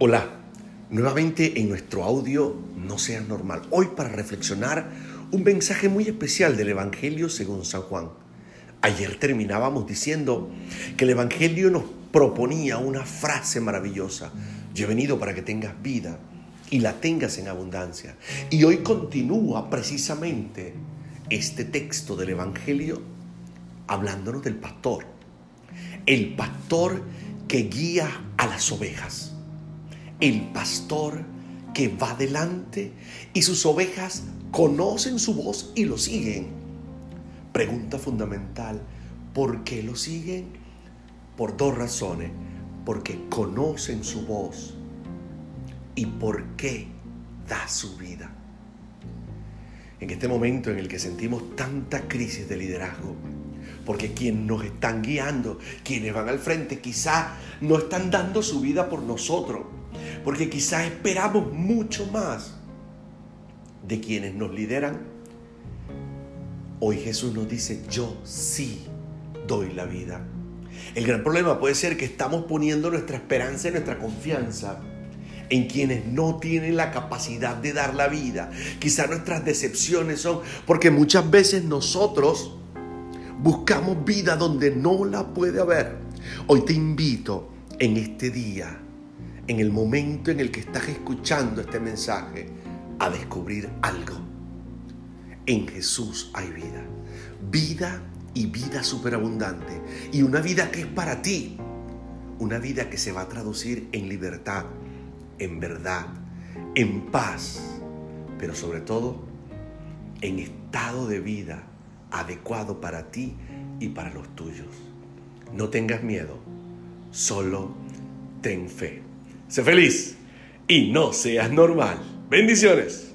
Hola, nuevamente en nuestro audio No seas normal. Hoy para reflexionar un mensaje muy especial del Evangelio según San Juan. Ayer terminábamos diciendo que el Evangelio nos proponía una frase maravillosa. Yo he venido para que tengas vida y la tengas en abundancia. Y hoy continúa precisamente este texto del Evangelio hablándonos del pastor. El pastor que guía a las ovejas el pastor que va delante y sus ovejas conocen su voz y lo siguen. Pregunta fundamental, ¿por qué lo siguen? Por dos razones. Porque conocen su voz y por qué da su vida. En este momento en el que sentimos tanta crisis de liderazgo, porque quienes nos están guiando, quienes van al frente, quizá no están dando su vida por nosotros, porque quizás esperamos mucho más de quienes nos lideran. Hoy Jesús nos dice, yo sí doy la vida. El gran problema puede ser que estamos poniendo nuestra esperanza y nuestra confianza en quienes no tienen la capacidad de dar la vida. Quizás nuestras decepciones son porque muchas veces nosotros buscamos vida donde no la puede haber. Hoy te invito en este día en el momento en el que estás escuchando este mensaje, a descubrir algo. En Jesús hay vida. Vida y vida superabundante. Y una vida que es para ti. Una vida que se va a traducir en libertad, en verdad, en paz, pero sobre todo en estado de vida adecuado para ti y para los tuyos. No tengas miedo, solo ten fe. Sé feliz y no seas normal. Bendiciones.